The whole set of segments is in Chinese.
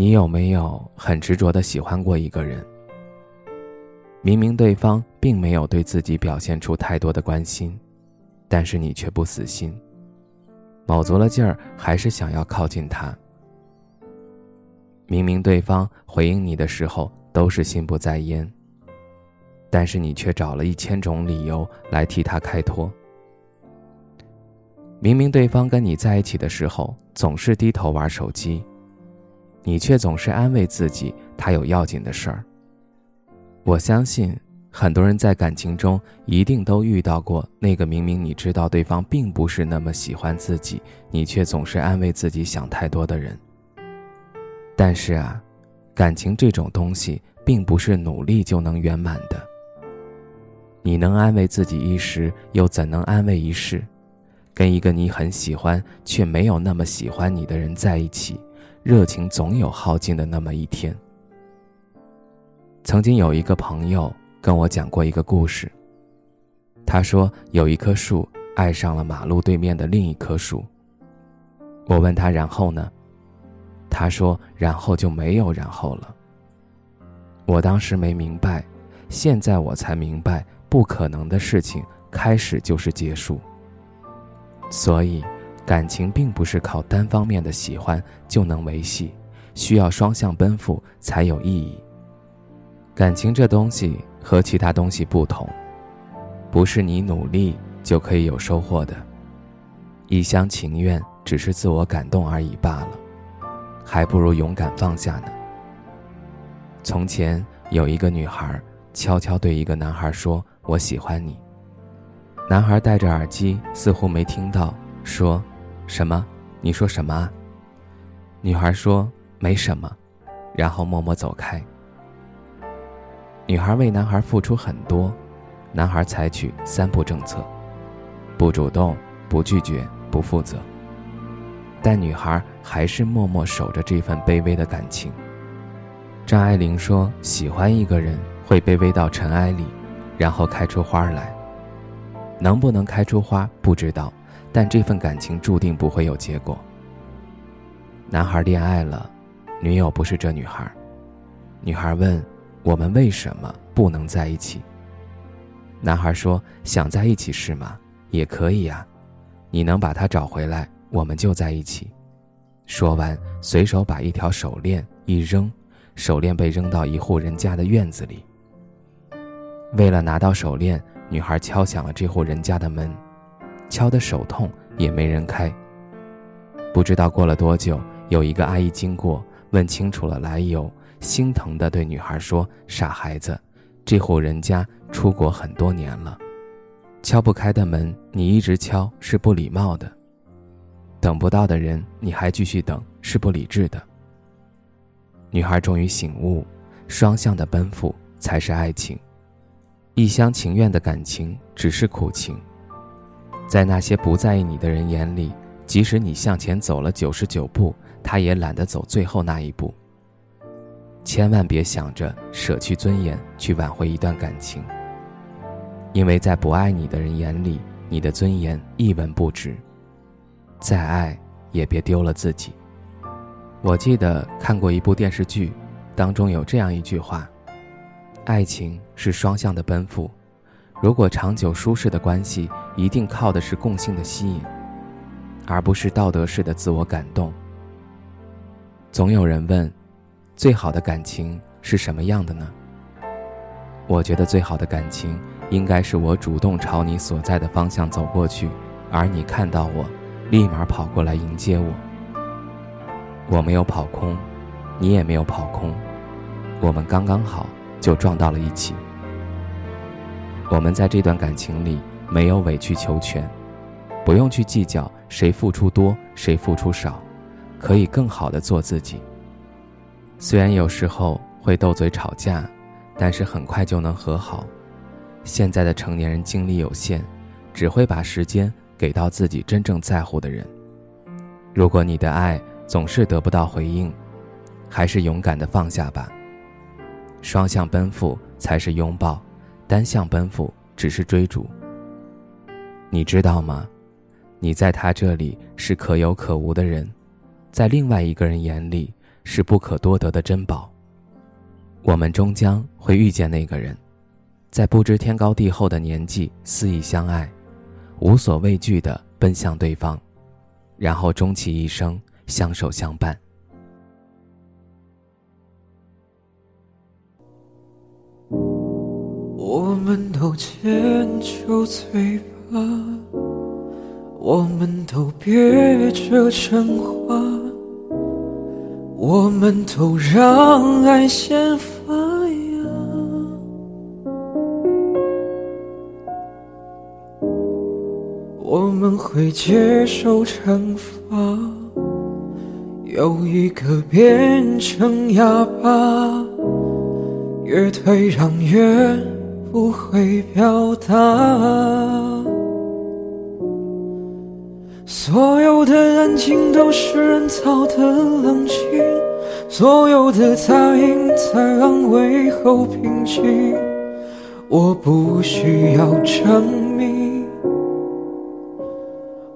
你有没有很执着的喜欢过一个人？明明对方并没有对自己表现出太多的关心，但是你却不死心，卯足了劲儿还是想要靠近他。明明对方回应你的时候都是心不在焉，但是你却找了一千种理由来替他开脱。明明对方跟你在一起的时候总是低头玩手机。你却总是安慰自己，他有要紧的事儿。我相信很多人在感情中一定都遇到过那个明明你知道对方并不是那么喜欢自己，你却总是安慰自己想太多的人。但是啊，感情这种东西并不是努力就能圆满的。你能安慰自己一时，又怎能安慰一世？跟一个你很喜欢却没有那么喜欢你的人在一起。热情总有耗尽的那么一天。曾经有一个朋友跟我讲过一个故事。他说有一棵树爱上了马路对面的另一棵树。我问他然后呢？他说然后就没有然后了。我当时没明白，现在我才明白，不可能的事情开始就是结束。所以。感情并不是靠单方面的喜欢就能维系，需要双向奔赴才有意义。感情这东西和其他东西不同，不是你努力就可以有收获的，一厢情愿只是自我感动而已罢了，还不如勇敢放下呢。从前有一个女孩悄悄对一个男孩说：“我喜欢你。”男孩戴着耳机，似乎没听到，说。什么？你说什么？女孩说没什么，然后默默走开。女孩为男孩付出很多，男孩采取三不政策：不主动、不拒绝、不负责。但女孩还是默默守着这份卑微的感情。张爱玲说：“喜欢一个人会卑微到尘埃里，然后开出花来。能不能开出花，不知道。”但这份感情注定不会有结果。男孩恋爱了，女友不是这女孩。女孩问：“我们为什么不能在一起？”男孩说：“想在一起是吗？也可以呀，你能把她找回来，我们就在一起。”说完，随手把一条手链一扔，手链被扔到一户人家的院子里。为了拿到手链，女孩敲响了这户人家的门。敲的手痛，也没人开。不知道过了多久，有一个阿姨经过，问清楚了来由，心疼的对女孩说：“傻孩子，这户人家出国很多年了，敲不开的门，你一直敲是不礼貌的；等不到的人，你还继续等是不理智的。”女孩终于醒悟，双向的奔赴才是爱情，一厢情愿的感情只是苦情。在那些不在意你的人眼里，即使你向前走了九十九步，他也懒得走最后那一步。千万别想着舍去尊严去挽回一段感情，因为在不爱你的人眼里，你的尊严一文不值。再爱也别丢了自己。我记得看过一部电视剧，当中有这样一句话：爱情是双向的奔赴。如果长久舒适的关系，一定靠的是共性的吸引，而不是道德式的自我感动。总有人问，最好的感情是什么样的呢？我觉得最好的感情，应该是我主动朝你所在的方向走过去，而你看到我，立马跑过来迎接我。我没有跑空，你也没有跑空，我们刚刚好就撞到了一起。我们在这段感情里没有委曲求全，不用去计较谁付出多谁付出少，可以更好的做自己。虽然有时候会斗嘴吵架，但是很快就能和好。现在的成年人精力有限，只会把时间给到自己真正在乎的人。如果你的爱总是得不到回应，还是勇敢的放下吧。双向奔赴才是拥抱，单向奔赴只是追逐。你知道吗？你在他这里是可有可无的人，在另外一个人眼里是不可多得的珍宝。我们终将会遇见那个人，在不知天高地厚的年纪肆意相爱，无所畏惧的奔向对方，然后终其一生相守相伴。我们都牵住嘴巴，我们都憋着真话，我们都让爱先发芽。我们会接受惩罚，有一个变成哑巴，越退让越。不会表达，所有的安静都是人造的冷静，所有的杂音在安慰后平静。我不需要证明，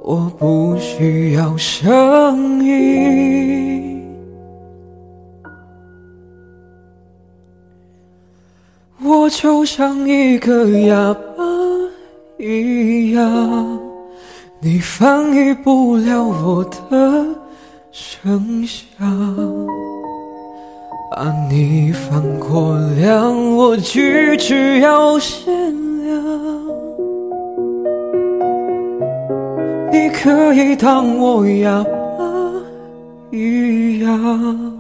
我不需要声音。我就像一个哑巴一样，你翻译不了我的声响。把你放过量，我句句要限量。你可以当我哑巴一样。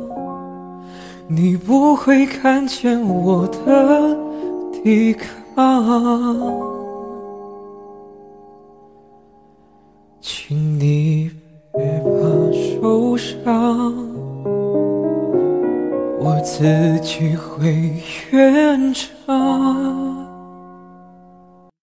你不会看见我的抵抗，请你别怕受伤，我自己会圆场。